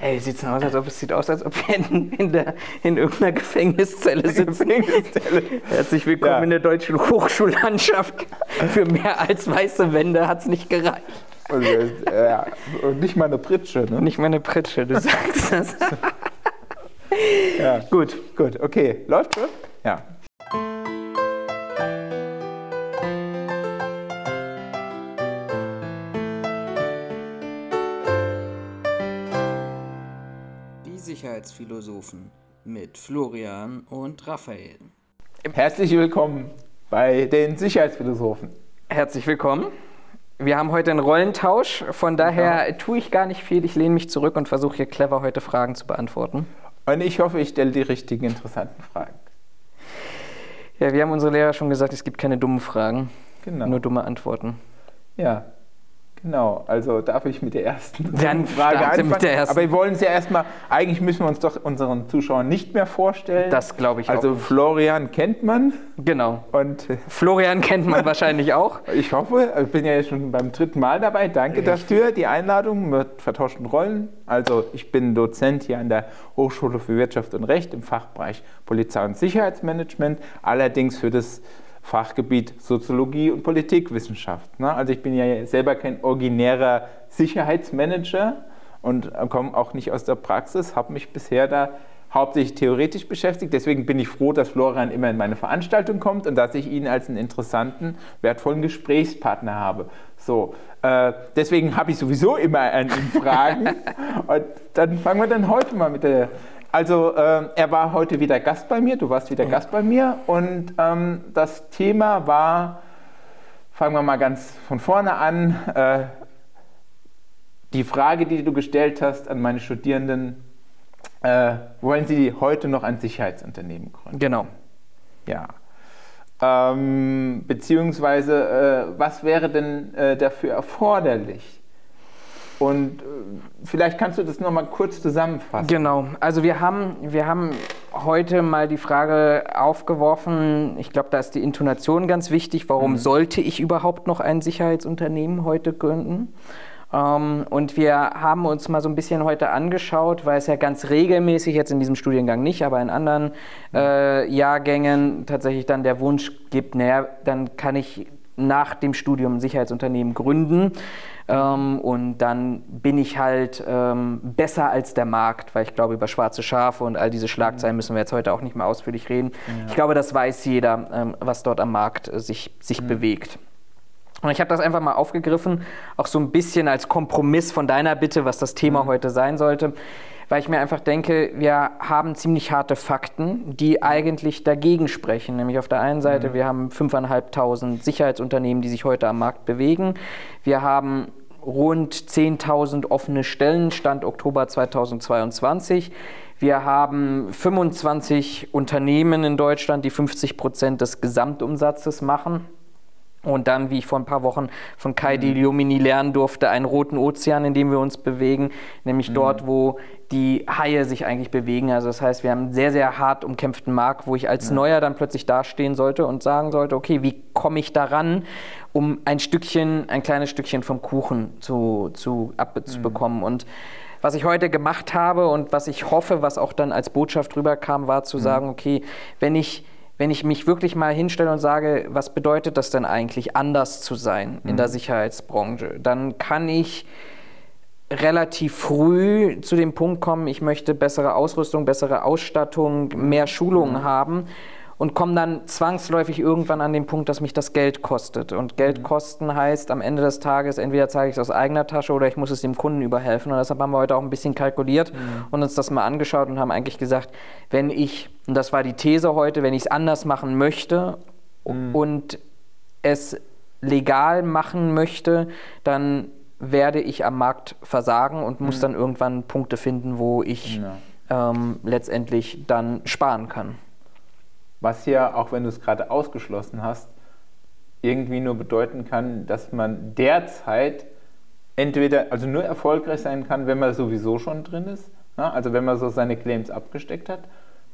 Ey, sieht's denn aus, als ob es sieht aus, als ob wir in, in, der, in irgendeiner Gefängniszelle sitzen. Gefängniszelle. Herzlich willkommen Ja. in der deutschen Hochschullandschaft. Für mehr als weiße Wände hat's nicht gereicht. Und, äh, ja, und nicht mal eine Pritsche, ne? Nicht meine Pritsche, du sagst das. Ja. Gut. Gut, okay. Läuft schon? Ja. Sicherheitsphilosophen mit Florian und Raphael. Herzlich willkommen bei den Sicherheitsphilosophen. Herzlich willkommen. Wir haben heute einen Rollentausch, von daher tue ich gar nicht viel. Ich lehne mich zurück und versuche hier clever heute Fragen zu beantworten. Und ich hoffe, ich stelle die richtigen, interessanten Fragen. Ja, wir haben unsere Lehrer schon gesagt, es gibt keine dummen Fragen, Genau. nur dumme Antworten. Ja, genau. Also darf ich mit der ersten Dann Frage anfangen. mit der ersten. Aber wir wollen es ja erstmal, eigentlich müssen wir uns doch unseren Zuschauern nicht mehr vorstellen. Das glaube ich Also auch. nicht. Florian kennt man Genau. und äh, Florian kennt man wahrscheinlich auch. ich hoffe, ich bin ja jetzt schon beim dritten Mal dabei. Danke dafür, die Einladung mit vertauschten Rollen. Also ich bin Dozent hier an der Hochschule für Wirtschaft und Recht im Fachbereich Polizei und Sicherheitsmanagement, allerdings für das Fachgebiet Soziologie und Politikwissenschaft. ne? Also ich bin ja selber kein originärer Sicherheitsmanager und komme auch nicht aus der Praxis, habe mich bisher da hauptsächlich theoretisch beschäftigt. Deswegen bin ich froh, dass Florian immer in meine Veranstaltung kommt und dass ich ihn als einen interessanten, wertvollen Gesprächspartner habe. So, äh, deswegen habe ich sowieso immer an ihn Fragen. und dann fangen wir dann heute mal mit der. Also, äh, er war heute wieder Gast bei mir, du warst wieder Gast bei mir und ähm, das Thema war, fangen wir mal ganz von vorne an, äh, die Frage, die du gestellt hast an meine Studierenden, äh, wollen Sie heute noch ein Sicherheitsunternehmen gründen? Genau. Ja. Ähm, beziehungsweise, äh, was wäre denn äh, dafür erforderlich? Und äh, vielleicht kannst du das nochmal kurz zusammenfassen. Genau. Also wir haben, wir haben heute mal die Frage aufgeworfen, ich glaube, da ist die Intonation ganz wichtig, warum sollte ich überhaupt noch ein Sicherheitsunternehmen heute gründen? Ähm, und wir haben uns mal so ein bisschen heute angeschaut, weil es ja ganz regelmäßig, jetzt in diesem Studiengang nicht, aber in anderen äh, Jahrgängen tatsächlich dann der Wunsch gibt, naja, dann kann ich nach dem Studium ein Sicherheitsunternehmen gründen. Ähm, und dann bin ich halt ähm, besser als der Markt, weil ich glaube, über schwarze Schafe und all diese Schlagzeilen müssen wir jetzt heute auch nicht mehr ausführlich reden. Ich glaube, das weiß jeder, ähm, was dort am Markt äh, sich, sich bewegt. Und ich habe das einfach mal aufgegriffen, auch so ein bisschen als Kompromiss von deiner Bitte, was das Thema heute sein sollte, weil ich mir einfach denke, wir haben ziemlich harte Fakten, die eigentlich dagegen sprechen. Nämlich auf der einen Seite, wir haben 5.500 Sicherheitsunternehmen, die sich heute am Markt bewegen. Wir haben rund 10.000 offene Stellen, Stand Oktober 2022. Wir haben 25 Unternehmen in Deutschland, die 50 Prozent des Gesamtumsatzes machen. Und dann, wie ich vor ein paar Wochen von Kai Diliomini lernen durfte, einen roten Ozean, in dem wir uns bewegen, nämlich dort, wo die Haie sich eigentlich bewegen. Also das heißt, wir haben einen sehr, sehr hart umkämpften Markt, wo ich als Neuer dann plötzlich dastehen sollte und sagen sollte, okay, wie komme ich daran, um ein Stückchen, ein kleines Stückchen vom Kuchen zu, zu abzubekommen. Und was ich heute gemacht habe und was ich hoffe, was auch dann als Botschaft rüberkam, war zu sagen, okay, wenn ich wenn ich mich wirklich mal hinstelle und sage, was bedeutet das denn eigentlich, anders zu sein in der Sicherheitsbranche, dann kann ich relativ früh zu dem Punkt kommen, ich möchte bessere Ausrüstung, bessere Ausstattung, mehr Schulungen haben und komme dann zwangsläufig irgendwann an den Punkt, dass mich das Geld kostet. Und Geld kosten heißt am Ende des Tages, entweder zahle ich es aus eigener Tasche oder ich muss es dem Kunden überhelfen. Und deshalb haben wir heute auch ein bisschen kalkuliert und uns das mal angeschaut und haben eigentlich gesagt, wenn ich, und das war die These heute, wenn ich es anders machen möchte und es legal machen möchte, dann werde ich am Markt versagen und muss dann irgendwann Punkte finden, wo ich ähm, letztendlich dann sparen kann. Was ja, auch wenn du es gerade ausgeschlossen hast, irgendwie nur bedeuten kann, dass man derzeit entweder, also nur erfolgreich sein kann, wenn man sowieso schon drin ist, ne? also wenn man so seine Claims abgesteckt hat,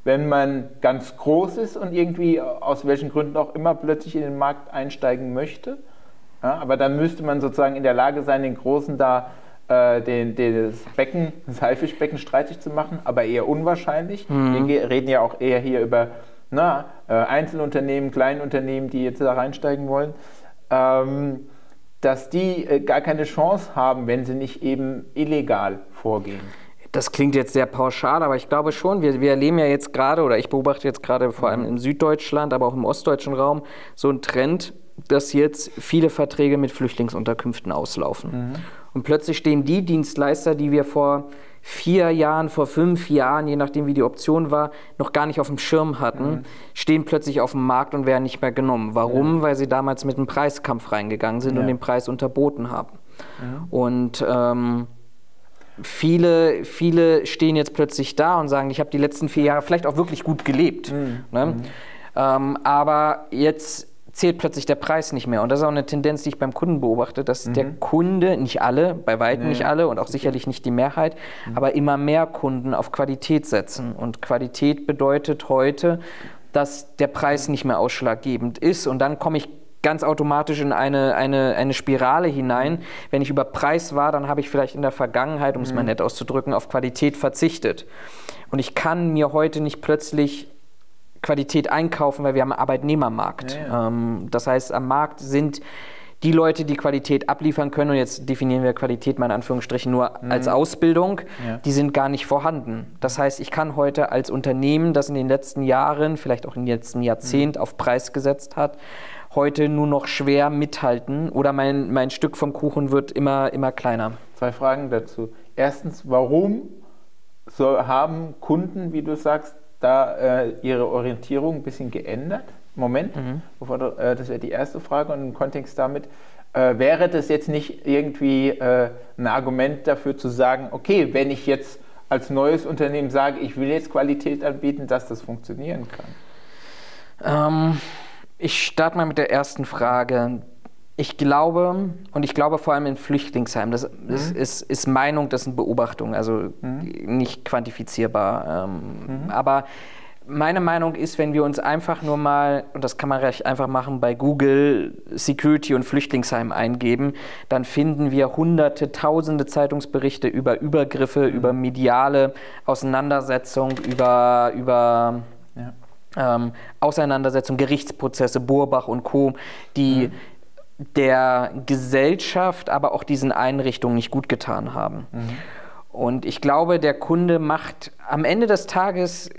wenn man ganz groß ist und irgendwie aus welchen Gründen auch immer plötzlich in den Markt einsteigen möchte. Ja, aber dann müsste man sozusagen in der Lage sein, den Großen da äh, den, den, das Becken, das Haifischbecken streitig zu machen, aber eher unwahrscheinlich. Mhm. Wir reden ja auch eher hier über na, äh, Einzelunternehmen, Kleinunternehmen, die jetzt da reinsteigen wollen. Ähm, dass die äh, gar keine Chance haben, wenn sie nicht eben illegal vorgehen. Das klingt jetzt sehr pauschal, aber ich glaube schon, wir, wir erleben ja jetzt gerade, oder ich beobachte jetzt gerade vor allem in Süddeutschland, aber auch im ostdeutschen Raum, so einen Trend, dass jetzt viele Verträge mit Flüchtlingsunterkünften auslaufen. Mhm. Und plötzlich stehen die Dienstleister, die wir vor vier Jahren, vor fünf Jahren, je nachdem wie die Option war, noch gar nicht auf dem Schirm hatten, mhm. stehen plötzlich auf dem Markt und werden nicht mehr genommen. Warum? Ja. Weil sie damals mit einem Preiskampf reingegangen sind ja. und den Preis unterboten haben. Ja. Und ähm, viele, viele stehen jetzt plötzlich da und sagen, ich habe die letzten vier Jahre vielleicht auch wirklich gut gelebt. Mhm. Ne? Mhm. Ähm, aber jetzt zählt plötzlich der Preis nicht mehr. Und das ist auch eine Tendenz, die ich beim Kunden beobachte, dass mhm. der Kunde, nicht alle, bei weitem nee. nicht alle und auch sicherlich nicht die Mehrheit, mhm. aber immer mehr Kunden auf Qualität setzen. Und Qualität bedeutet heute, dass der Preis nicht mehr ausschlaggebend ist. Und dann komme ich ganz automatisch in eine, eine, eine Spirale hinein. Wenn ich über Preis war, dann habe ich vielleicht in der Vergangenheit, um es mal mhm. nett auszudrücken, auf Qualität verzichtet. Und ich kann mir heute nicht plötzlich Qualität einkaufen, weil wir haben einen Arbeitnehmermarkt. Ja, ja. Ähm, das heißt, am Markt sind die Leute, die Qualität abliefern können, und jetzt definieren wir Qualität mal in Anführungsstrichen nur mhm. als Ausbildung, ja. die sind gar nicht vorhanden. Das heißt, ich kann heute als Unternehmen, das in den letzten Jahren, vielleicht auch im letzten Jahrzehnt mhm. auf Preis gesetzt hat, heute nur noch schwer mithalten oder mein, mein Stück vom Kuchen wird immer, immer kleiner. Zwei Fragen dazu. Erstens, warum so haben Kunden, wie du sagst, da äh, ihre Orientierung ein bisschen geändert? Moment, mhm. bevor, äh, das wäre die erste Frage und im Kontext damit, äh, wäre das jetzt nicht irgendwie äh, ein Argument dafür zu sagen, okay, wenn ich jetzt als neues Unternehmen sage, ich will jetzt Qualität anbieten, dass das funktionieren kann? Ähm, ich starte mal mit der ersten Frage. Ich glaube, und ich glaube vor allem in Flüchtlingsheimen, das mhm. ist, ist, Meinung, das sind Beobachtungen, also mhm. nicht quantifizierbar. Ähm, mhm. Aber meine Meinung ist, wenn wir uns einfach nur mal, und das kann man recht einfach machen, bei Google Security und Flüchtlingsheim eingeben, dann finden wir hunderte, tausende Zeitungsberichte über Übergriffe, mhm. über mediale Auseinandersetzung, über, über ähm, Auseinandersetzung, Gerichtsprozesse, Burbach und Co., die mhm der Gesellschaft, aber auch diesen Einrichtungen nicht gut getan haben. Mhm. Und ich glaube, der Kunde macht am Ende des Tages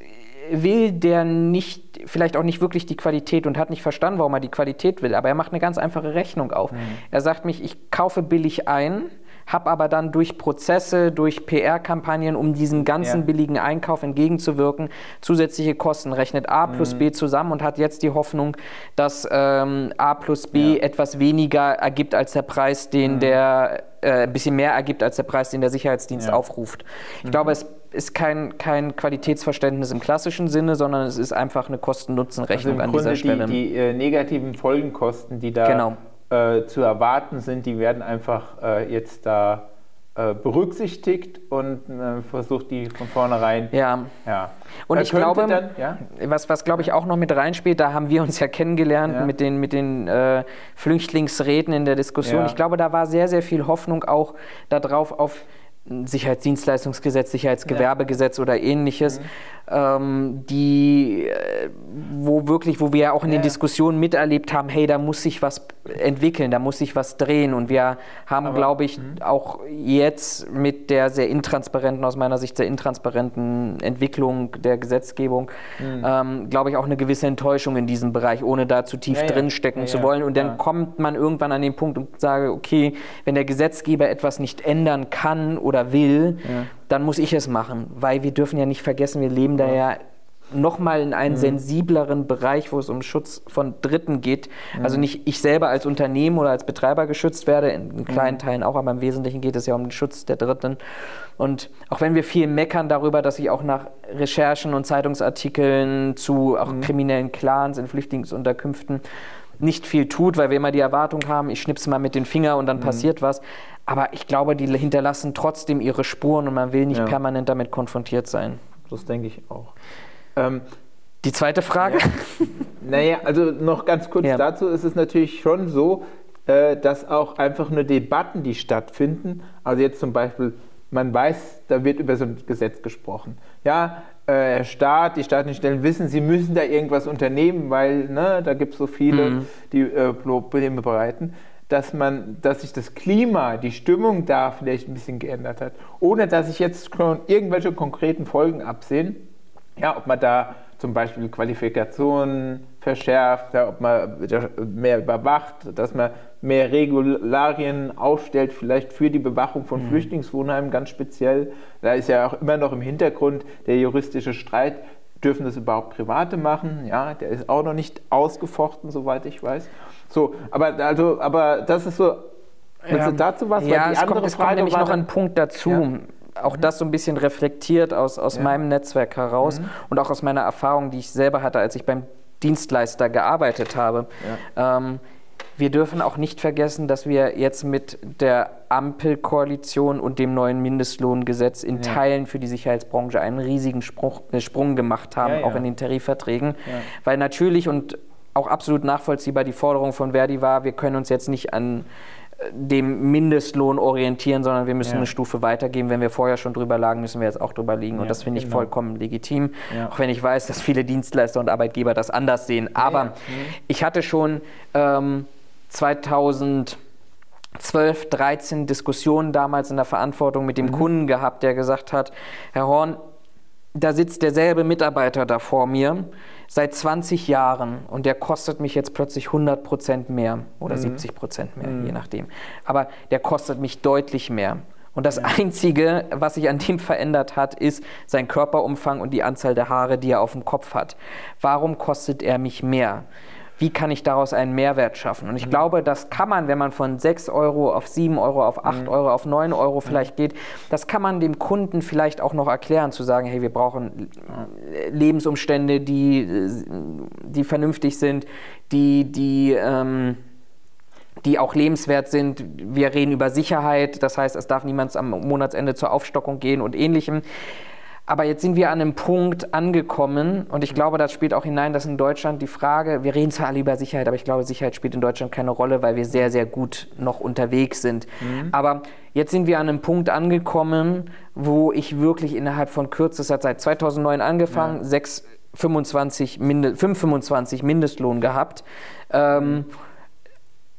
will der nicht, vielleicht auch nicht wirklich die Qualität und hat nicht verstanden, warum er die Qualität will, aber er macht eine ganz einfache Rechnung auf. Mhm. Er sagt mich, ich kaufe billig ein, habe aber dann durch Prozesse, durch PR-Kampagnen, um diesem ganzen ja. billigen Einkauf entgegenzuwirken, zusätzliche Kosten, rechnet A plus mhm. B zusammen und hat jetzt die Hoffnung, dass ähm, A plus B ja. etwas weniger ergibt als der Preis, den mhm. der äh, ein bisschen mehr ergibt als der Preis, den der Sicherheitsdienst ja. aufruft. Ich mhm. glaube, es ist kein, kein Qualitätsverständnis im klassischen Sinne, sondern es ist einfach eine Kosten-Nutzen-Rechnung also an Grunde dieser Stelle. Die, die äh, negativen Folgenkosten, die da genau äh, zu erwarten sind, die werden einfach äh, jetzt da äh, berücksichtigt und äh, versucht die von vornherein. Ja. ja. Und ich glaube, dann, ja? was, was glaube ich auch noch mit reinspielt, da haben wir uns ja kennengelernt ja. mit den, mit den äh, Flüchtlingsräten in der Diskussion. Ja. Ich glaube, da war sehr, sehr viel Hoffnung auch darauf, auf Sicherheitsdienstleistungsgesetz, Sicherheitsgewerbegesetz ja. oder ähnliches, mhm. ähm, die, äh, wo wirklich, wo wir ja auch in ja. den Diskussionen miterlebt haben, hey, da muss sich was entwickeln, da muss sich was drehen und wir haben, glaube ich, mh. auch jetzt mit der sehr intransparenten, aus meiner Sicht sehr intransparenten Entwicklung der Gesetzgebung, mhm. ähm, glaube ich, auch eine gewisse Enttäuschung in diesem Bereich, ohne da zu tief ja, drinstecken zu wollen und dann kommt man irgendwann an den Punkt und sage, okay, wenn der Gesetzgeber etwas nicht ändern kann oder will, ja. dann muss ich es machen. Weil wir dürfen ja nicht vergessen, wir leben da ja nochmal in einen mhm. sensibleren Bereich, wo es um Schutz von Dritten geht. Mhm. Also nicht ich selber als Unternehmen oder als Betreiber geschützt werde, in kleinen mhm. Teilen auch, aber im Wesentlichen geht es ja um den Schutz der Dritten. Und auch wenn wir viel meckern darüber, dass sich auch nach Recherchen und Zeitungsartikeln zu auch mhm. kriminellen Clans in Flüchtlingsunterkünften nicht viel tut, weil wir immer die Erwartung haben, ich schnipse mal mit den Fingern und dann mhm. passiert was. Aber ich glaube, die hinterlassen trotzdem ihre Spuren und man will nicht ja. permanent damit konfrontiert sein. Das denke ich auch. Ähm, die zweite Frage? Ja. naja, also noch ganz kurz ja. dazu ist es natürlich schon so, äh, dass auch einfach nur Debatten, die stattfinden, also jetzt zum Beispiel, man weiß, da wird über so ein Gesetz gesprochen. Ja, äh, Staat, die staatlichen Stellen wissen, sie müssen da irgendwas unternehmen, weil ne, da gibt es so viele, mhm. die äh, Probleme bereiten dass man, dass sich das Klima, die Stimmung da vielleicht ein bisschen geändert hat, ohne dass sich jetzt schon irgendwelche konkreten Folgen absehen. Ja, ob man da zum Beispiel Qualifikationen verschärft, ob man mehr überwacht, dass man mehr Regularien aufstellt, vielleicht für die Bewachung von mhm. Flüchtlingswohnheimen ganz speziell. Da ist ja auch immer noch im Hintergrund der juristische Streit, dürfen das überhaupt Private machen? Ja, der ist auch noch nicht ausgefochten, soweit ich weiß. So, aber also, aber das ist so. Willst du dazu was? Ja, Weil die es, andere kommt, es Frage kommt nämlich noch ein Punkt dazu. Ja. Auch das so ein bisschen reflektiert aus, aus ja. meinem Netzwerk heraus mhm. und auch aus meiner Erfahrung, die ich selber hatte, als ich beim Dienstleister gearbeitet habe. Ja. Ähm, wir dürfen auch nicht vergessen, dass wir jetzt mit der Ampelkoalition und dem neuen Mindestlohngesetz in ja. Teilen für die Sicherheitsbranche einen riesigen Spruch, äh, Sprung gemacht haben, ja, auch in den Tarifverträgen. Weil natürlich und auch absolut nachvollziehbar die Forderung von Verdi war, wir können uns jetzt nicht an dem Mindestlohn orientieren, sondern wir müssen ja. eine Stufe weitergehen. Wenn wir vorher schon drüber lagen, müssen wir jetzt auch drüber liegen. Ja, und das finde ich genau. vollkommen legitim. Ja. Auch wenn ich weiß, dass viele Dienstleister und Arbeitgeber das anders sehen. Aber mhm. ich hatte schon ähm, 2012, 13 Diskussionen damals in der Verantwortung mit dem mhm. Kunden gehabt, der gesagt hat, Herr Horn, da sitzt derselbe Mitarbeiter da vor mir seit 20 Jahren und der kostet mich jetzt plötzlich 100 Prozent mehr oder mhm. 70 Prozent mehr, mhm. je nachdem. Aber der kostet mich deutlich mehr. Und das. Einzige, was sich an dem verändert hat, ist sein Körperumfang und die Anzahl der Haare, die er auf dem Kopf hat. Warum kostet er mich mehr? Wie kann ich daraus einen Mehrwert schaffen? Und ich mhm. glaube, das kann man, wenn man von 6 Euro auf 7 Euro, auf 8 mhm. Euro, auf 9 Euro mhm. vielleicht geht, das kann man dem Kunden vielleicht auch noch erklären, zu sagen, hey, wir brauchen Lebensumstände, die, die vernünftig sind, die, die, ähm, die auch lebenswert sind. Wir reden über Sicherheit, das heißt, es darf niemand am Monatsende zur Aufstockung gehen und ähnlichem. Aber jetzt sind wir an einem Punkt angekommen und ich glaube, das spielt auch hinein, dass in Deutschland die Frage, wir reden zwar alle über Sicherheit, aber ich glaube, Sicherheit spielt in Deutschland keine Rolle, weil wir sehr, sehr gut noch unterwegs sind. Mhm. Aber jetzt sind wir an einem Punkt angekommen, wo ich wirklich innerhalb von kürzester Zeit, 2009 angefangen, ja. 6, 25, 5,25 Mindestlohn gehabt. Ähm, mhm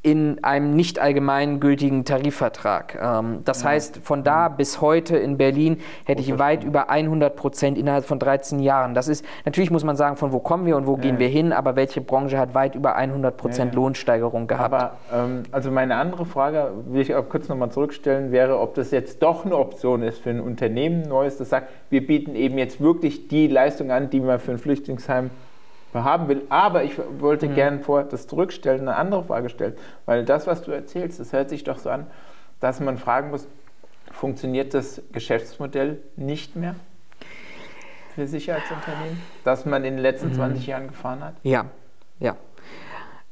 in einem nicht allgemein gültigen Tarifvertrag. Ähm, das heißt, von da bis heute in Berlin hätte ich weit über 100 Prozent innerhalb von 13 Jahren. Das ist, natürlich muss man sagen, von wo kommen wir und wo ja. gehen wir hin, aber welche Branche hat weit über 100 Prozent ja, Lohnsteigerung gehabt? Aber, ähm, also meine andere Frage, will ich auch kurz nochmal zurückstellen, wäre, ob das jetzt doch eine Option ist für ein Unternehmen, Neues, das sagt, wir bieten eben jetzt wirklich die Leistung an, die man für ein Flüchtlingsheim haben will. Aber ich wollte mhm. gerne vor das zurückstellen, eine andere Frage stellen, weil das, was du erzählst, das hört sich doch so an, dass man fragen muss, funktioniert das Geschäftsmodell nicht mehr für Sicherheitsunternehmen, das man in den letzten mhm. 20 Jahren gefahren hat? Ja, ja.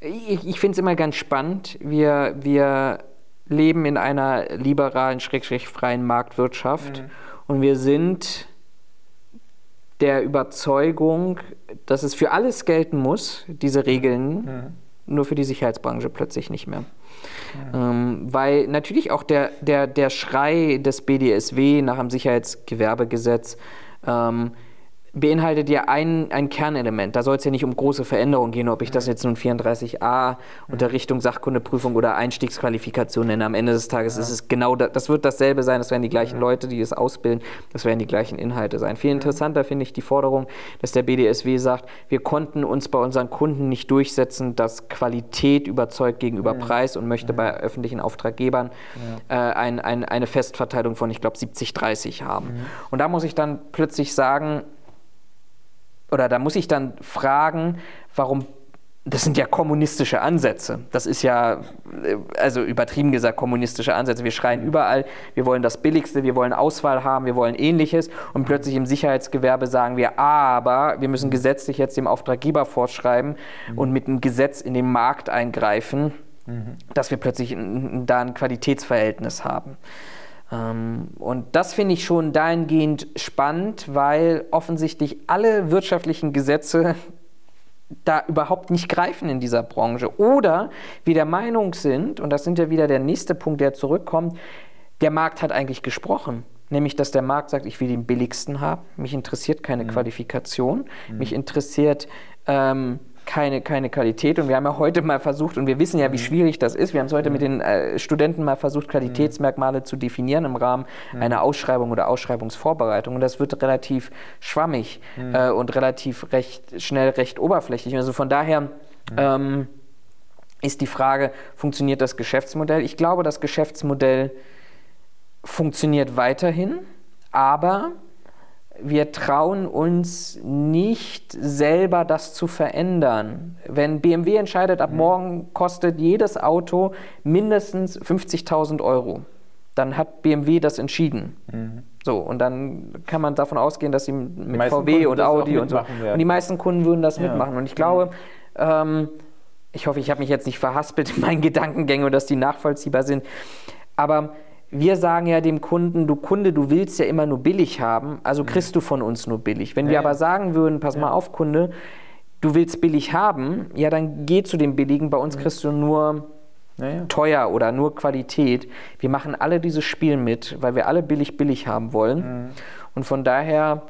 Ich, ich finde es immer ganz spannend. Wir, wir leben in einer liberalen, schrägstrich freien Marktwirtschaft mhm. und wir sind der Überzeugung, dass es für alles gelten muss, diese Regeln, ja. nur für die Sicherheitsbranche plötzlich nicht mehr. Ja. Ähm, weil natürlich auch der, der, der Schrei des BDSW nach dem Sicherheitsgewerbegesetz ähm, beinhaltet ja ein, ein Kernelement. Da soll es ja nicht um große Veränderungen gehen, ob ich das jetzt nun 34a Unterrichtung, Sachkundeprüfung oder Einstiegsqualifikation nenne. Am Ende des Tages ja. ist es genau das, das wird dasselbe sein, das werden die gleichen ja. Leute, die es ausbilden, das werden die gleichen Inhalte sein. Viel interessanter finde ich die Forderung, dass der BDSW sagt, wir konnten uns bei unseren Kunden nicht durchsetzen, dass Qualität überzeugt gegenüber Preis und möchte bei öffentlichen Auftraggebern äh, ein, ein, eine Festverteilung von, ich glaube, 70-30 haben. Mhm. Und da muss ich dann plötzlich sagen, oder da muss ich dann fragen, warum das sind ja kommunistische Ansätze. Das ist ja, äh, also übertrieben gesagt, kommunistische Ansätze. Wir schreien überall, wir wollen das Billigste, wir wollen Auswahl haben, wir wollen ähnliches. Und plötzlich im Sicherheitsgewerbe sagen wir, aber wir müssen gesetzlich jetzt dem Auftraggeber vorschreiben mhm. und mit einem Gesetz in den Markt eingreifen, mhm. dass wir plötzlich da ein Qualitätsverhältnis haben. Ähm, und das finde ich schon dahingehend spannend, weil offensichtlich alle wirtschaftlichen Gesetze da überhaupt nicht greifen in dieser Branche. Oder wir der Meinung sind, und das sind ja wieder der nächste Punkt, der zurückkommt, der Markt hat eigentlich gesprochen. Nämlich, dass der Markt sagt, ich will den billigsten haben. Mich interessiert keine mhm. Qualifikation. Mhm. Mich interessiert ähm, keine, keine Qualität. Und wir haben ja heute mal versucht, und wir wissen ja, wie mhm. schwierig das ist, wir haben es heute mit den äh, Studenten mal versucht, Qualitätsmerkmale zu definieren im Rahmen einer Ausschreibung oder Ausschreibungsvorbereitung. Und das wird relativ schwammig äh, und relativ recht schnell recht oberflächlich. Also von daher ähm, ist die Frage, funktioniert das Geschäftsmodell? Ich glaube, das Geschäftsmodell funktioniert weiterhin, aber wir trauen uns nicht selber das zu verändern. Wenn BMW entscheidet, ab mhm. morgen kostet jedes Auto mindestens 50.000 Euro, dann hat BMW das entschieden. Mhm. So, und dann kann man davon ausgehen, dass sie mit VW Kunden und Audi und so. Werden. Und die meisten Kunden würden das ja. mitmachen. Und ich glaube, ähm, ich hoffe, ich habe mich jetzt nicht verhaspelt in meinen Gedankengängen und dass die nachvollziehbar sind. Aber wir sagen ja dem Kunden, du Kunde, du willst ja immer nur billig haben, also kriegst du von uns nur billig. Wenn ja, wir aber sagen würden, pass ja. mal auf, Kunde, du willst billig haben, ja, dann geh zu dem Billigen, bei uns kriegst du nur ja, teuer oder nur Qualität. Wir machen alle dieses Spiel mit, weil wir alle billig billig haben wollen. Mhm. Und von daher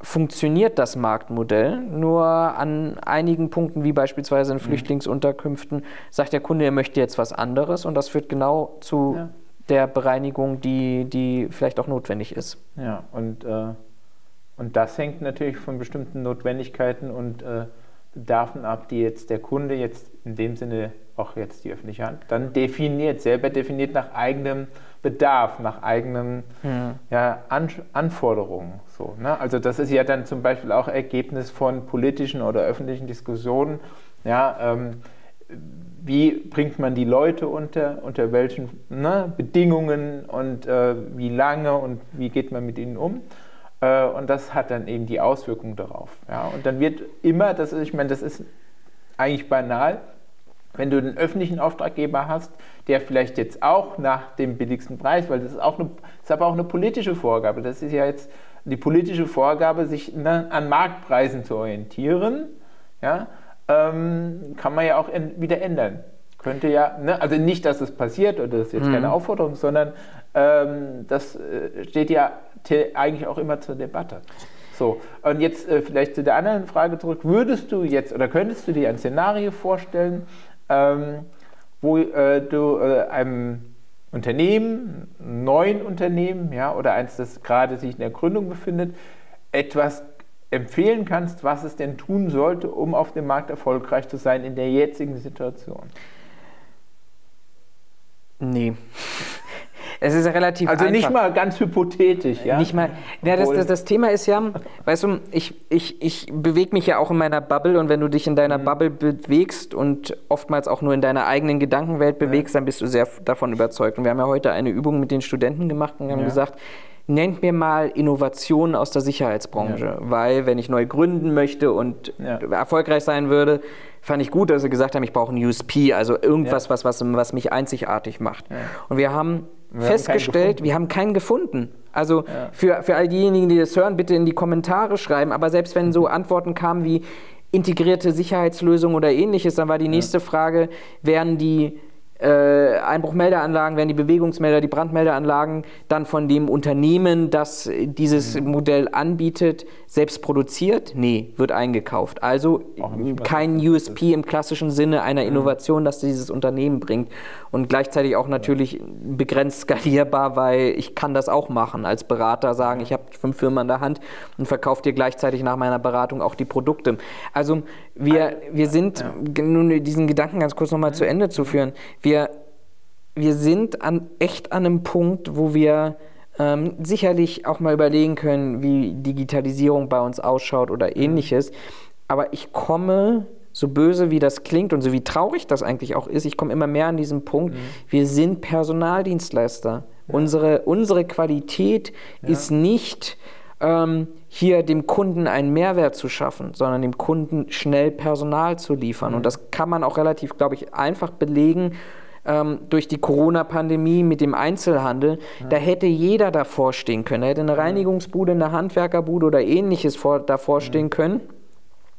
funktioniert das Marktmodell. Nur an einigen Punkten, wie beispielsweise in mhm. Flüchtlingsunterkünften, sagt der Kunde, er möchte jetzt was anderes und das führt genau zu ja der Bereinigung, die, die vielleicht auch notwendig ist. Ja, und, äh, und das hängt natürlich von bestimmten Notwendigkeiten und äh, Bedarfen ab, die jetzt der Kunde jetzt in dem Sinne auch jetzt die öffentliche Hand dann definiert, selber definiert nach eigenem Bedarf, nach eigenen hm. ja, An Anforderungen. So, ne? Also das ist ja dann zum Beispiel auch Ergebnis von politischen oder öffentlichen Diskussionen. Ja, ähm, wie bringt man die Leute unter, unter welchen ne, Bedingungen und äh, wie lange und wie geht man mit ihnen um. Äh, und das hat dann eben die Auswirkungen darauf. Ja. Und dann wird immer, das ist, ich meine, das ist eigentlich banal, wenn du einen öffentlichen Auftraggeber hast, der vielleicht jetzt auch nach dem billigsten Preis, weil das ist auch eine, das ist aber auch eine politische Vorgabe, das ist ja jetzt die politische Vorgabe, sich ne, an Marktpreisen zu orientieren, ja, ähm, kann man ja auch in, wieder ändern. Könnte ja, ne? also nicht, dass es passiert oder das ist jetzt mhm. keine Aufforderung, sondern ähm, das äh, steht ja eigentlich auch immer zur Debatte. So, und jetzt äh, vielleicht zu der anderen Frage zurück. Würdest du jetzt oder könntest du dir ein Szenario vorstellen, ähm, wo äh, du äh, einem Unternehmen, einem neuen Unternehmen, ja, oder eins, das gerade sich in der Gründung befindet, etwas empfehlen kannst, was es denn tun sollte, um auf dem Markt erfolgreich zu sein in der jetzigen Situation? Nee. Es ist relativ Also einfach. nicht mal ganz hypothetisch, ja? Nicht mal. Ja, das, das, das, Thema ist ja, weißt du, ich, ich, ich bewege mich ja auch in meiner Bubble und wenn du dich in deiner mhm. Bubble bewegst und oftmals auch nur in deiner eigenen Gedankenwelt bewegst, ja. dann bist du sehr davon überzeugt. Und wir haben ja heute eine Übung mit den Studenten gemacht und haben ja. gesagt, nennt mir mal Innovationen aus der Sicherheitsbranche, ja. weil wenn ich neu gründen möchte und ja. erfolgreich sein würde, fand ich gut, dass sie gesagt haben, ich brauche einen USP, also irgendwas, ja. was, was, was mich einzigartig macht. Und wir haben wir festgestellt, haben wir haben keinen gefunden. Also für, für all diejenigen, die das hören, bitte in die Kommentare schreiben, aber selbst wenn so Antworten kamen wie integrierte Sicherheitslösung oder ähnliches, dann war die nächste Frage, wären die äh, Einbruchmeldeanlagen werden die Bewegungsmelder, die Brandmeldeanlagen dann von dem Unternehmen, das dieses mhm. Modell anbietet, selbst produziert? Nee, wird eingekauft. Also kein USP im klassischen Sinne einer mhm. Innovation, das dieses Unternehmen bringt. Und gleichzeitig auch natürlich begrenzt skalierbar, weil ich kann das auch machen. Als Berater sagen, ich habe fünf Firmen an der Hand und verkaufe dir gleichzeitig nach meiner Beratung auch die Produkte. Also wir, wir sind, nun diesen Gedanken ganz kurz nochmal zu Ende zu führen, wir, wir sind an, echt an einem Punkt, wo wir ähm, sicherlich auch mal überlegen können, wie Digitalisierung bei uns ausschaut oder mhm. ähnliches. Aber ich komme, so böse wie das klingt und so wie traurig das eigentlich auch ist, ich komme immer mehr an diesen Punkt, mhm. wir sind Personaldienstleister. Ja. Unsere, unsere Qualität ja. ist nicht ähm, hier dem Kunden einen Mehrwert zu schaffen, sondern dem Kunden schnell Personal zu liefern. Mhm. Und das kann man auch relativ, glaube ich, einfach belegen ähm, durch die Corona-Pandemie mit dem Einzelhandel, ja. da hätte jeder davor stehen können. Da hätte eine Reinigungsbude, eine Handwerkerbude oder ähnliches vor, davor stehen können.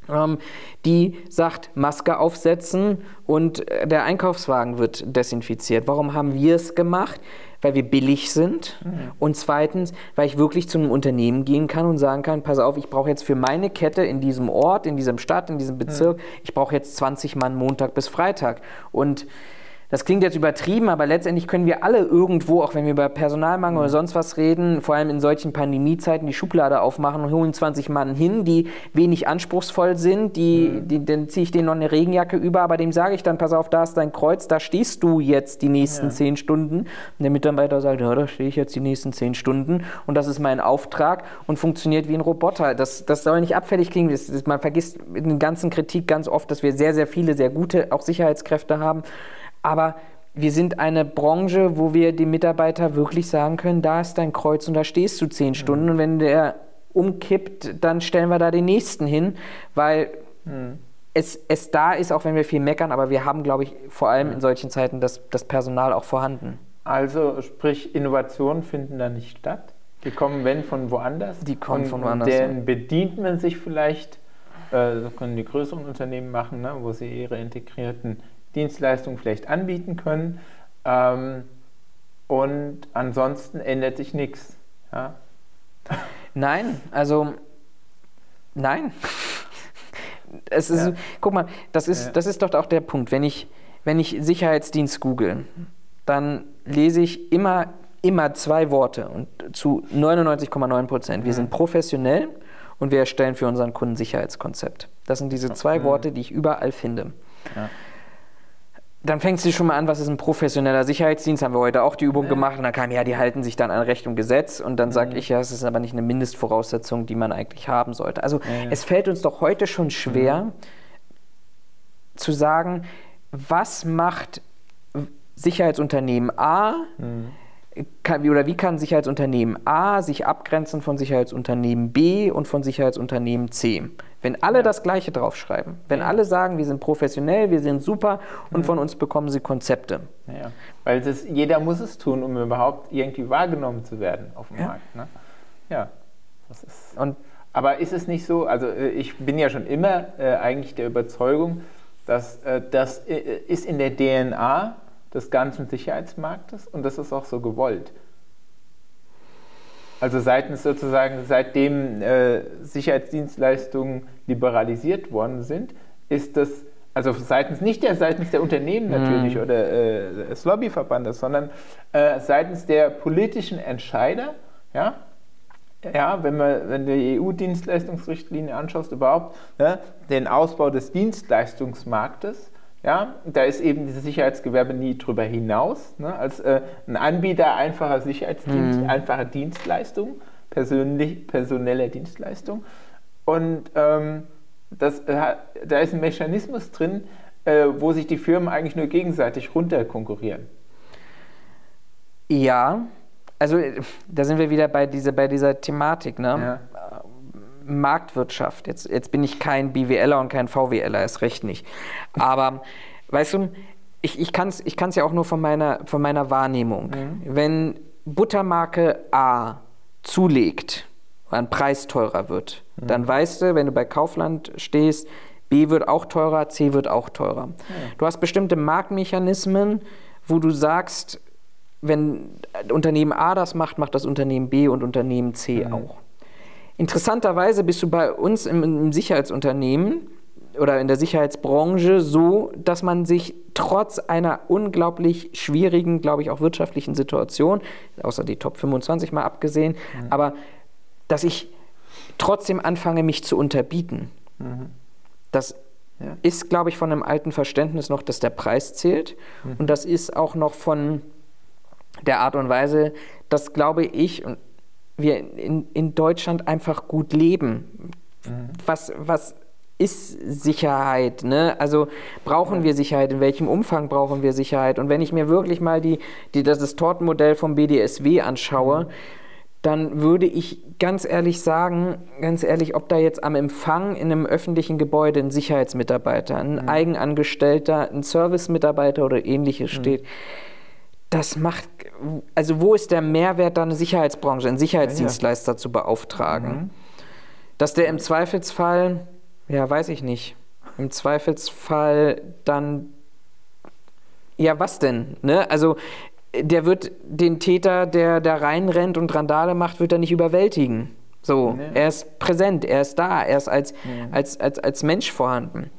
Ähm, die sagt, Maske aufsetzen und äh, der Einkaufswagen wird desinfiziert. Warum haben wir es gemacht? Weil wir billig sind mhm. und zweitens, weil ich wirklich zu einem Unternehmen gehen kann und sagen kann, pass auf, ich brauche jetzt für meine Kette in diesem Ort, in diesem Stadt, in diesem Bezirk, mhm. ich brauche jetzt 20 Mann Montag bis Freitag und das klingt jetzt übertrieben, aber letztendlich können wir alle irgendwo, auch wenn wir über Personalmangel oder sonst was reden, vor allem in solchen Pandemiezeiten die Schublade aufmachen und holen 20 Mann hin, die wenig anspruchsvoll sind, die, mhm. die, dann ziehe ich denen noch eine Regenjacke über, aber dem sage ich dann, pass auf, da ist dein Kreuz, da stehst du jetzt die nächsten ja. zehn Stunden. Und der Mitarbeiter sagt, ja, da stehe ich jetzt die nächsten zehn Stunden und das ist mein Auftrag und funktioniert wie ein Roboter. Das, das soll nicht abfällig klingen. Das, das, man vergisst in der ganzen Kritik ganz oft, dass wir sehr, sehr viele, sehr gute auch Sicherheitskräfte haben. Aber wir sind eine Branche, wo wir den Mitarbeiter wirklich sagen können, da ist dein Kreuz und da stehst du zehn Stunden. Mhm. Und wenn der umkippt, dann stellen wir da den nächsten hin, weil mhm. es, es da ist, auch wenn wir viel meckern, aber wir haben, glaube ich, vor allem in solchen Zeiten das, das Personal auch vorhanden. Also sprich, Innovationen finden da nicht statt? Die kommen, wenn, von woanders? Die kommen und, von woanders. Deren bedient man sich vielleicht, äh, das können die größeren Unternehmen machen, ne, wo sie ihre integrierten Dienstleistungen vielleicht anbieten können. Ähm, und ansonsten ändert sich nichts. Ja? Nein, also nein. Es ist, ja. Guck mal, das ist, ja. das ist doch auch der Punkt. Wenn ich, wenn ich Sicherheitsdienst google, dann lese ich immer, immer zwei Worte und zu 99,9 Prozent. Wir mhm. sind professionell und wir erstellen für unseren Kunden Sicherheitskonzept. Das sind diese zwei mhm. Worte, die ich überall finde. Ja dann fängst du schon mal an, was ist ein professioneller Sicherheitsdienst? Haben wir heute auch die Übung ja. gemacht und dann kam, ja, die halten sich dann an Recht und Gesetz und dann mhm. sage ich, ja, es ist aber nicht eine Mindestvoraussetzung, die man eigentlich haben sollte. Also ja, ja. es fällt uns doch heute schon schwer mhm. zu sagen, was macht Sicherheitsunternehmen A, mhm. kann, oder wie kann Sicherheitsunternehmen A sich abgrenzen von Sicherheitsunternehmen B und von Sicherheitsunternehmen C? Wenn alle ja. das Gleiche draufschreiben, wenn ja. alle sagen, wir sind professionell, wir sind super und mhm. von uns bekommen sie Konzepte. Ja, weil das, jeder muss es tun, um überhaupt irgendwie wahrgenommen zu werden auf dem Markt. Ne? Ja, das ist. Und aber ist es nicht so, also äh, ich bin ja schon immer äh, eigentlich der Überzeugung, dass äh, das äh, ist in der DNA des ganzen Sicherheitsmarktes und das ist auch so gewollt. Also seitens sozusagen, seitdem äh, Sicherheitsdienstleistungen liberalisiert worden sind, ist das, also seitens nicht der seitens der Unternehmen natürlich mhm. oder äh, des Lobbyverbandes, sondern äh, seitens der politischen Entscheider, ja, ja, wenn man wenn die EU-Dienstleistungsrichtlinie anschaust, überhaupt ja, den Ausbau des Dienstleistungsmarktes, ja, da ist eben dieses Sicherheitsgewerbe nie drüber hinaus. Ne, als äh, ein Anbieter einfacher Sicherheitsdienst, mhm. einfacher Dienstleistung, persönlich, personeller Dienstleistung. Und ähm, das, äh, da ist ein Mechanismus drin, äh, wo sich die Firmen eigentlich nur gegenseitig runterkonkurrieren. Ja, also da sind wir wieder bei, diese, bei dieser Thematik. Ne? Ja. Marktwirtschaft. Jetzt, jetzt bin ich kein BWLer und kein VWLer, ist recht nicht. Aber weißt du, ich, ich kann es ich kann's ja auch nur von meiner, von meiner Wahrnehmung. Mhm. Wenn Buttermarke A zulegt, ein Preis teurer wird, mhm. dann weißt du, wenn du bei Kaufland stehst, B wird auch teurer, C wird auch teurer. Ja. Du hast bestimmte Marktmechanismen, wo du sagst, wenn Unternehmen A das macht, macht das Unternehmen B und Unternehmen C mhm. auch. Interessanterweise bist du bei uns im, im Sicherheitsunternehmen oder in der Sicherheitsbranche so, dass man sich trotz einer unglaublich schwierigen, glaube ich, auch wirtschaftlichen Situation, außer die Top 25 mal abgesehen, mhm. aber dass ich trotzdem anfange, mich zu unterbieten. Mhm. Das ja. ist, glaube ich, von einem alten Verständnis noch, dass der Preis zählt. Mhm. Und das ist auch noch von der Art und Weise, dass, glaube ich, wir in, in Deutschland einfach gut leben. Mhm. Was, was ist Sicherheit? Ne? Also brauchen ja. wir Sicherheit? In welchem Umfang brauchen wir Sicherheit? Und wenn ich mir wirklich mal die, die, das, das Tortenmodell vom BDSW anschaue, mhm. Dann würde ich ganz ehrlich sagen, ganz ehrlich, ob da jetzt am Empfang in einem öffentlichen Gebäude ein Sicherheitsmitarbeiter, ein mhm. Eigenangestellter, ein Servicemitarbeiter oder ähnliches mhm. steht, das macht, also wo ist der Mehrwert, da eine Sicherheitsbranche, einen Sicherheitsdienstleister ja, ja. zu beauftragen? Mhm. Dass der im Zweifelsfall ja, weiß ich nicht. Im Zweifelsfall dann, ja, was denn? Ne? Also, der wird den Täter, der da reinrennt und Randale macht, wird er nicht überwältigen. So, nee. er ist präsent, er ist da, er ist als, ja. als, als, als Mensch vorhanden.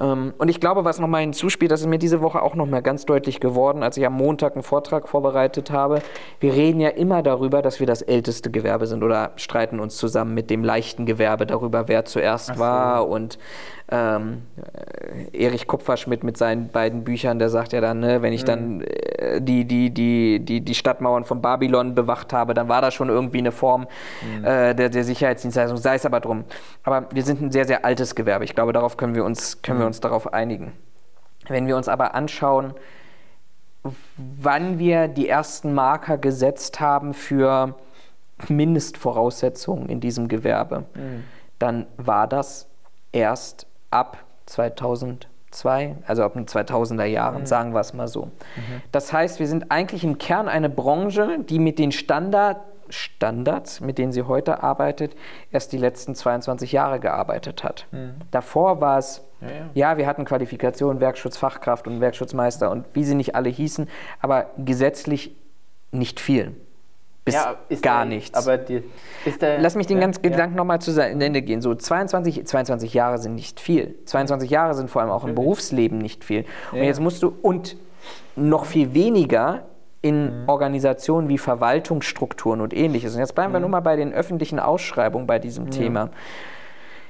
Ähm, und ich glaube, was nochmal hinzuspielt, das ist mir diese Woche auch nochmal ganz deutlich geworden, als ich am Montag einen Vortrag vorbereitet habe. Wir reden ja immer darüber, dass wir das älteste Gewerbe sind oder streiten uns zusammen mit dem leichten Gewerbe darüber, wer zuerst so. war und ähm, Erich Kupferschmidt mit seinen beiden Büchern, der sagt ja dann, ne, wenn ich mhm. dann äh, die, die, die, die, die Stadtmauern von Babylon bewacht habe, dann war das schon irgendwie eine Form mhm. äh, der, der Sicherheitsdienstleistung, sei es aber drum. Aber wir sind ein sehr, sehr altes Gewerbe. Ich glaube, darauf können wir uns, können mhm. wir uns darauf einigen. Wenn wir uns aber anschauen, wann wir die ersten Marker gesetzt haben für Mindestvoraussetzungen in diesem Gewerbe, mhm. dann war das erst ab 2002, also ab den 2000er Jahren, mhm. sagen wir es mal so. Mhm. Das heißt, wir sind eigentlich im Kern eine Branche, die mit den Standard, Standards, mit denen sie heute arbeitet, erst die letzten 22 Jahre gearbeitet hat. Mhm. Davor war es, ja, ja. ja, wir hatten Qualifikationen, Werkschutzfachkraft und Werkschutzmeister und wie sie nicht alle hießen, aber gesetzlich nicht viel bis ja, gar der, nichts. Die, der, Lass mich den ja, ganzen Gedanken ja. nochmal zu Ende gehen. So 22, 22 Jahre sind nicht viel. 22 Jahre sind vor allem auch im Berufsleben nicht viel. Und jetzt musst du, und noch viel weniger in mhm. Organisationen wie Verwaltungsstrukturen und ähnliches. Und jetzt bleiben mhm. wir nur mal bei den öffentlichen Ausschreibungen bei diesem. Thema.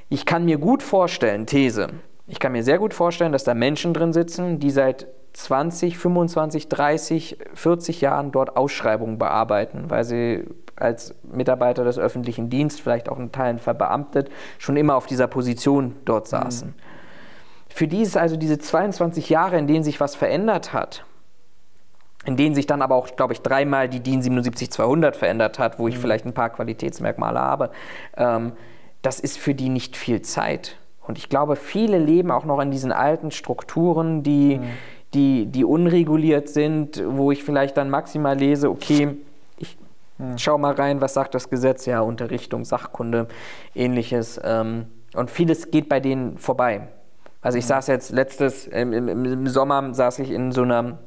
Ich kann mir gut vorstellen, These, ich kann mir sehr gut vorstellen, dass da Menschen drin sitzen, die seit 20, 25, 30, 40 Jahren dort Ausschreibungen bearbeiten, weil sie als Mitarbeiter des öffentlichen Dienstes, vielleicht auch in Teilen verbeamtet, schon immer auf dieser Position dort mhm. saßen. Mhm. Für die ist also diese 22 Jahre, in denen sich was verändert hat, in denen sich dann aber auch, glaube ich, dreimal die DIN 77200 verändert hat, wo ich mhm. vielleicht ein paar Qualitätsmerkmale habe, ähm, das ist für die nicht viel Zeit. Und ich glaube, viele leben auch noch in diesen alten Strukturen, die, mhm die, die unreguliert sind, wo ich vielleicht dann maximal lese, okay, ich hm. schau mal rein, was sagt das Gesetz, ja, Unterrichtung, Sachkunde, ähnliches. Ähm, und vieles geht bei denen vorbei. Also ich hm. saß jetzt letztes, im, im, im Sommer saß ich in so einer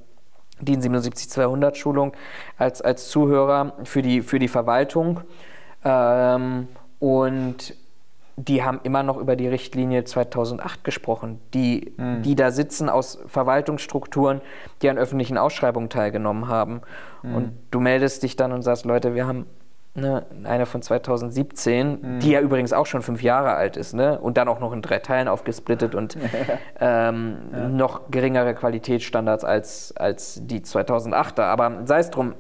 DIN 77200 Schulung als, als Zuhörer für die, für die Verwaltung. Ähm, und die haben immer noch über die Richtlinie 2008 gesprochen, die, mhm. die da sitzen aus Verwaltungsstrukturen, die an öffentlichen Ausschreibungen teilgenommen haben. Mhm. Und du meldest dich dann und sagst, Leute, wir haben ne, eine von 2017, mhm. die ja übrigens auch schon fünf Jahre alt ist, ne? und dann auch noch in drei Teilen aufgesplittet und ähm, ja. noch geringere Qualitätsstandards als, als die 2008er. Aber sei es drum.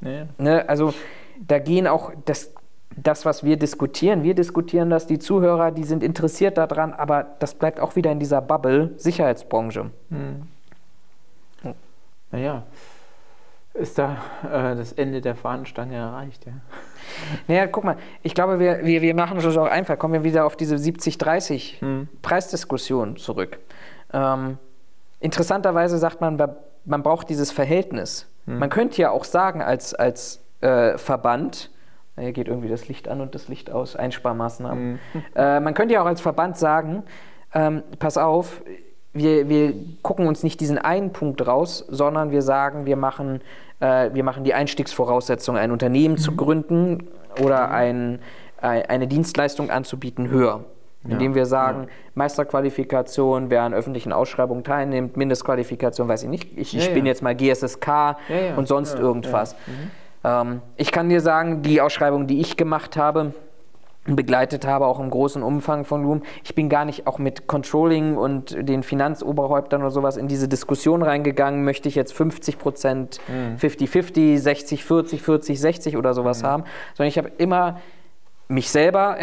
Ja. Ne, also da gehen auch, das, das, was wir diskutieren, wir diskutieren das, die Zuhörer, die sind interessiert daran, aber das bleibt auch wieder in dieser Bubble Sicherheitsbranche. Hm. Naja, ist da äh, das Ende der Fahnenstange erreicht, ja? Naja, guck mal, ich glaube, wir, wir, wir machen es auch einfach. Kommen wir wieder auf diese 70-30 hm. Preisdiskussion zurück. Ähm, interessanterweise sagt man, man braucht dieses Verhältnis. Hm. Man könnte ja auch sagen, als, als äh, Verband, hier geht irgendwie das Licht an und das Licht aus, Einsparmaßnahmen. Mhm. Äh, man könnte ja auch als Verband sagen, ähm, pass auf, wir, wir gucken uns nicht diesen einen Punkt raus, sondern wir sagen, wir machen, äh, wir machen die Einstiegsvoraussetzung, ein Unternehmen mhm. zu gründen oder mhm. ein, ein, eine Dienstleistung anzubieten, höher. Indem ja, wir sagen, ja. Meisterqualifikation, wer an öffentlichen Ausschreibungen teilnimmt, Mindestqualifikation, weiß ich nicht, ich, ich ja, bin jetzt mal GSSK und sonst irgendwas. Mhm. Ähm, ich kann dir sagen, die Ausschreibung, die ich gemacht habe, begleitet habe, auch im großen Umfang von Loom. Ich bin gar nicht auch mit Controlling und den Finanzoberhäuptern oder sowas in diese Diskussion reingegangen, möchte ich jetzt 50 Prozent, 50-50, 60, 40, 40, 60 oder sowas mhm. haben, sondern ich habe immer mich selber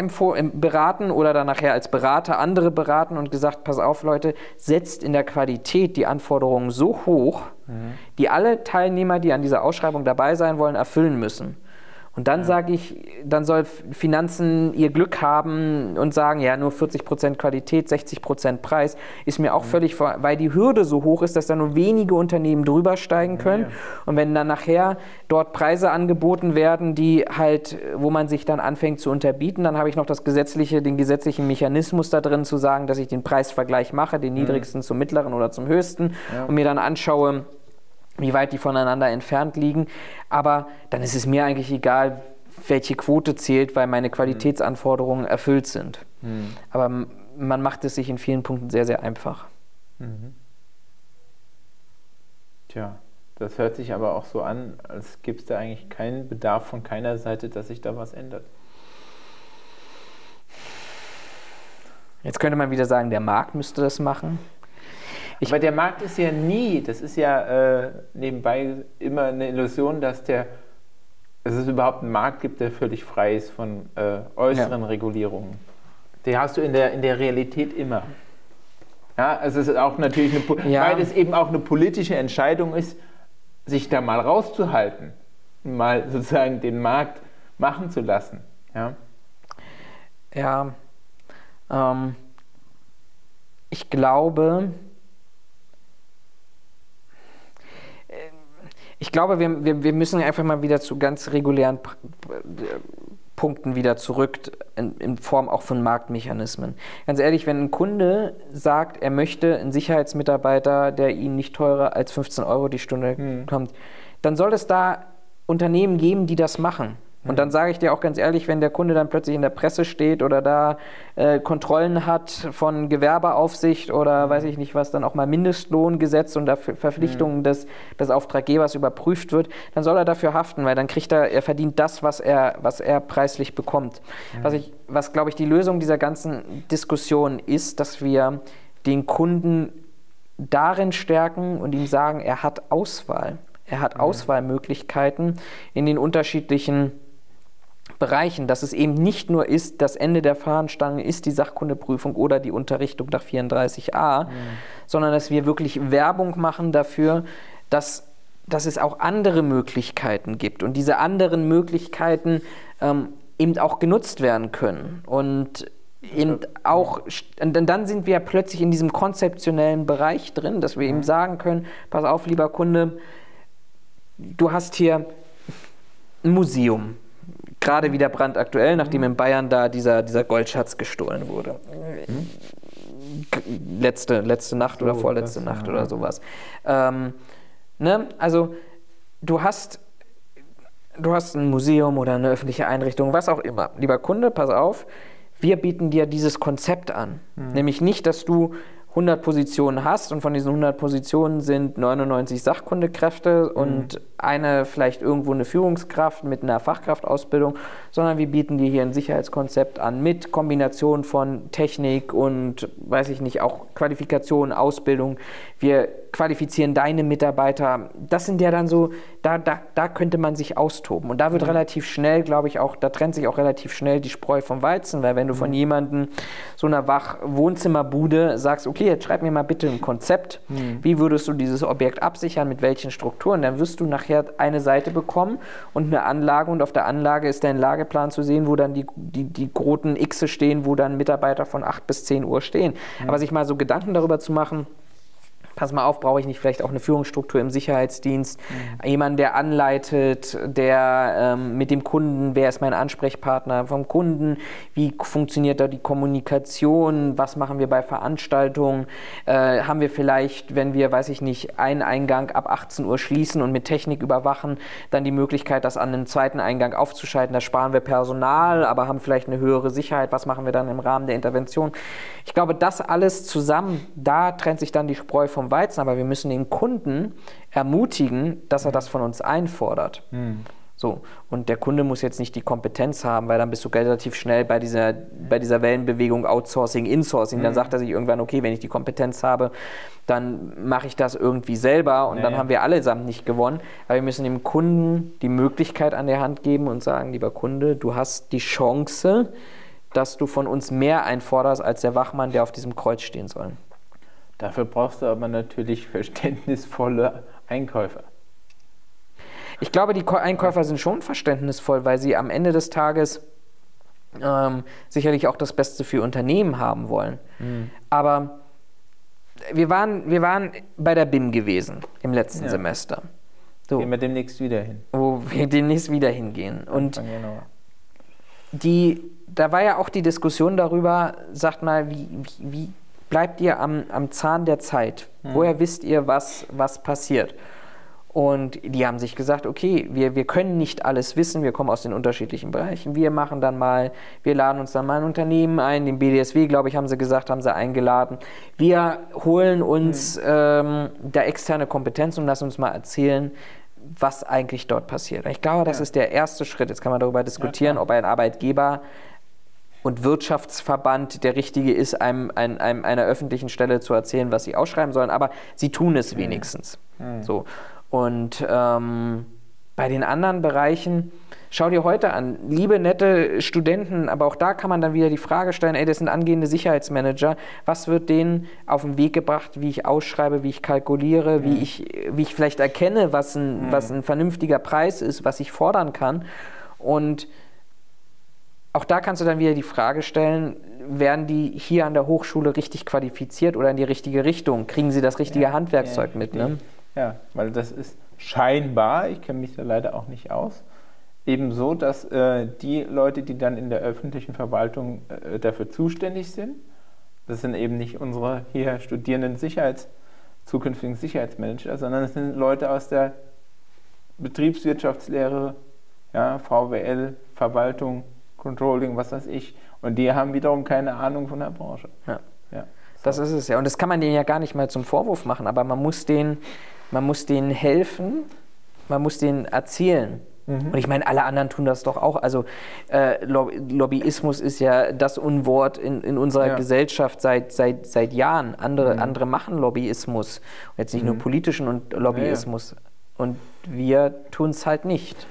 beraten oder dann nachher als Berater andere beraten und gesagt, pass auf Leute, setzt in der Qualität die Anforderungen so hoch, mhm. die alle Teilnehmer, die an dieser Ausschreibung dabei sein wollen, erfüllen müssen. Und dann ja. sage ich, dann soll Finanzen ihr Glück haben und sagen, ja, nur 40% Qualität, 60% Preis, ist mir auch mhm. völlig, vor, weil die Hürde so hoch ist, dass da nur wenige Unternehmen drüber steigen können. Ja, ja. Und wenn dann nachher dort Preise angeboten werden, die halt, wo man sich dann anfängt zu unterbieten, dann habe ich noch das gesetzliche, den gesetzlichen Mechanismus da drin zu sagen, dass ich den Preisvergleich mache, den mhm. niedrigsten zum mittleren oder zum höchsten und mir dann anschaue, wie weit die voneinander entfernt liegen. Aber dann ist es mir eigentlich egal, welche Quote zählt, weil meine Qualitätsanforderungen erfüllt sind. Mhm. Aber man macht es sich in vielen Punkten sehr, sehr einfach. Mhm. Tja, das hört sich aber auch so an, als gibt es da eigentlich keinen Bedarf von keiner Seite, dass sich da was ändert. Jetzt könnte man wieder sagen, der Markt müsste das machen. Ich Aber der Markt ist ja nie, das ist ja äh, nebenbei immer eine Illusion, dass der, dass es überhaupt einen Markt gibt, der völlig frei ist von äh, äußeren ja. Regulierungen. Die hast du in der, in der Realität immer. Ja, also es ist auch natürlich eine, ja. weil es eben auch eine politische Entscheidung ist, sich da mal rauszuhalten, mal sozusagen den Markt machen zu lassen. Ja, ja ähm, ich glaube, ich glaube, wir, wir, wir müssen einfach mal wieder zu ganz regulären Punkten wieder zurück, in, in, Form auch von Marktmechanismen. Ganz ehrlich, wenn ein Kunde sagt, er möchte einen Sicherheitsmitarbeiter, der ihn nicht teurer als 15 Euro die Stunde hm. kommt, dann soll es da Unternehmen geben, die das machen. Und dann sage ich dir auch ganz ehrlich, wenn der Kunde dann plötzlich in der Presse steht oder da äh, Kontrollen hat von Gewerbeaufsicht oder mhm. weiß ich nicht was, dann auch mal Mindestlohngesetz und dafür Verpflichtungen mhm. des, des Auftraggebers überprüft wird, dann soll er dafür haften, weil dann kriegt er, er verdient das, was er, was er preislich bekommt. Mhm. Was, ich, was glaube ich, die Lösung dieser ganzen Diskussion ist, dass wir den Kunden darin stärken und ihm sagen, er hat Auswahl. Er hat mhm. Auswahlmöglichkeiten in den unterschiedlichen Bereichen, dass es eben nicht nur ist, das Ende der Fahnenstange ist die Sachkundeprüfung oder die Unterrichtung nach 34a, mhm. sondern dass wir wirklich Werbung machen dafür, dass, dass es auch andere Möglichkeiten gibt und diese anderen Möglichkeiten ähm, eben auch genutzt werden können. Und eben auch, und dann sind wir plötzlich in diesem konzeptionellen Bereich drin, dass wir eben sagen können, pass auf, lieber Kunde, du hast hier ein Museum, gerade wieder brandaktuell, nachdem in Bayern da dieser, dieser Goldschatz gestohlen wurde. Mhm. Letzte, letzte Nacht oder vorletzte Nacht ja. oder sowas. Ähm, ne? Also du hast, du hast ein Museum oder eine öffentliche Einrichtung, was auch immer. Lieber Kunde, pass auf, wir bieten dir dieses Konzept an. Mhm. Nämlich nicht, dass du 100 Positionen hast und von diesen 100 Positionen sind 99 Sachkundekräfte mhm. und eine vielleicht irgendwo eine Führungskraft mit einer Fachkraftausbildung, sondern wir bieten dir hier ein Sicherheitskonzept an mit Kombination von Technik und, weiß ich nicht, auch Qualifikation, Ausbildung. Wir qualifizieren deine Mitarbeiter. Das sind ja dann so, da, da, da könnte man sich austoben. Und da wird mhm. relativ schnell, glaube ich, auch, da trennt sich auch relativ schnell die Spreu vom Weizen, weil wenn du mhm. von jemandem so einer Wach-Wohnzimmerbude sagst, okay, jetzt schreib mir mal bitte ein Konzept, mhm. wie würdest du dieses Objekt absichern, mit welchen Strukturen, dann wirst du nach nachher eine Seite bekommen und eine Anlage und auf der Anlage ist dein Lageplan zu sehen, wo dann die, die, die roten Xe stehen, wo dann Mitarbeiter von 8 bis 10 Uhr stehen. Mhm. Aber sich mal so Gedanken darüber zu machen, pass mal auf, brauche ich nicht vielleicht auch eine Führungsstruktur im Sicherheitsdienst, mhm. jemanden, der anleitet, der ähm, mit dem Kunden, wer ist mein Ansprechpartner vom Kunden, wie funktioniert da die Kommunikation, was machen wir bei Veranstaltungen, äh, haben wir vielleicht, wenn wir, weiß ich nicht, einen Eingang ab 18 Uhr schließen und mit Technik überwachen, dann die Möglichkeit, das an einem zweiten Eingang aufzuschalten, da sparen wir Personal, aber haben vielleicht eine höhere Sicherheit, was machen wir dann im Rahmen der Intervention. Ich glaube, das alles zusammen, da trennt sich dann die Spreu vom Weizen, aber wir müssen den Kunden ermutigen, dass er das von uns einfordert. Mhm. So, und der Kunde muss jetzt nicht die Kompetenz haben, weil dann bist du relativ schnell bei dieser, bei dieser Wellenbewegung Outsourcing, Insourcing. Dann sagt er sich irgendwann, okay, wenn ich die Kompetenz habe, dann mache ich das irgendwie selber und nee. dann haben wir allesamt nicht gewonnen. Aber wir müssen dem Kunden die Möglichkeit an der Hand geben und sagen, lieber Kunde, du hast die Chance, dass du von uns mehr einforderst als der Wachmann, der auf diesem Kreuz stehen soll. Dafür brauchst du aber natürlich verständnisvolle Einkäufer. Ich glaube, die Einkäufer sind schon verständnisvoll, weil sie am Ende des Tages ähm, sicherlich auch das Beste für Unternehmen haben wollen. Mhm. Aber wir waren, wir waren bei der BIM gewesen im letzten ja. Semester. So. Gehen wir demnächst wieder hin. Wo wir demnächst wieder hingehen. Und die, da war ja auch die Diskussion darüber, sagt mal, wie, wie, wie bleibt ihr am, am Zahn der Zeit? Mhm. Woher wisst ihr, was, was passiert? Und die haben sich gesagt, okay, wir, wir können nicht alles wissen, wir kommen aus den unterschiedlichen Bereichen. Wir machen dann mal, wir laden uns dann mal ein Unternehmen ein, den BDSW, glaube ich, haben sie gesagt, haben sie eingeladen. Wir holen uns mhm. ähm, da externe Kompetenz und lassen uns mal erzählen, was eigentlich dort passiert. Ich glaube, das ja. ist der erste Schritt. Jetzt kann man darüber diskutieren, ja, ob ein Arbeitgeber und Wirtschaftsverband der richtige ist, einem, einem, einem, einer öffentlichen Stelle zu erzählen, was sie ausschreiben sollen, aber sie tun es mhm. wenigstens. Mhm. So. Und ähm, bei den anderen Bereichen, schau dir heute an, liebe nette Studenten, aber auch da kann man dann wieder die Frage stellen, ey, das sind angehende Sicherheitsmanager, was wird denen auf den Weg gebracht, wie ich ausschreibe, wie ich kalkuliere, mhm. wie, ich, wie ich vielleicht erkenne, was ein, mhm. was ein vernünftiger Preis ist, was ich fordern kann. Und auch da kannst du dann wieder die Frage stellen, werden die hier an der Hochschule richtig qualifiziert oder in die richtige Richtung? Kriegen sie das richtige ja, Handwerkzeug ja, mit? Ne? Ja, weil das ist scheinbar, ich kenne mich da leider auch nicht aus, eben so, dass äh, die Leute, die dann in der öffentlichen Verwaltung äh, dafür zuständig sind, das sind eben nicht unsere hier studierenden Sicherheits, zukünftigen Sicherheitsmanager, sondern es sind Leute aus der Betriebswirtschaftslehre, ja, VWL, Verwaltung, Controlling, was weiß ich. Und die haben wiederum keine Ahnung von der Branche. Ja. ja. Das ist es ja. Und das kann man denen ja gar nicht mal zum Vorwurf machen, aber man muss denen man muss denen helfen, man muss denen erzählen. Mhm. Und ich meine, alle anderen tun das doch auch. Also äh, Lobbyismus ist ja das Unwort in, in unserer ja. Gesellschaft seit, seit, seit Jahren. Andere, mhm. andere machen Lobbyismus. Und jetzt nicht mhm. nur politischen und Lobbyismus. Ja. Und wir tun es halt nicht.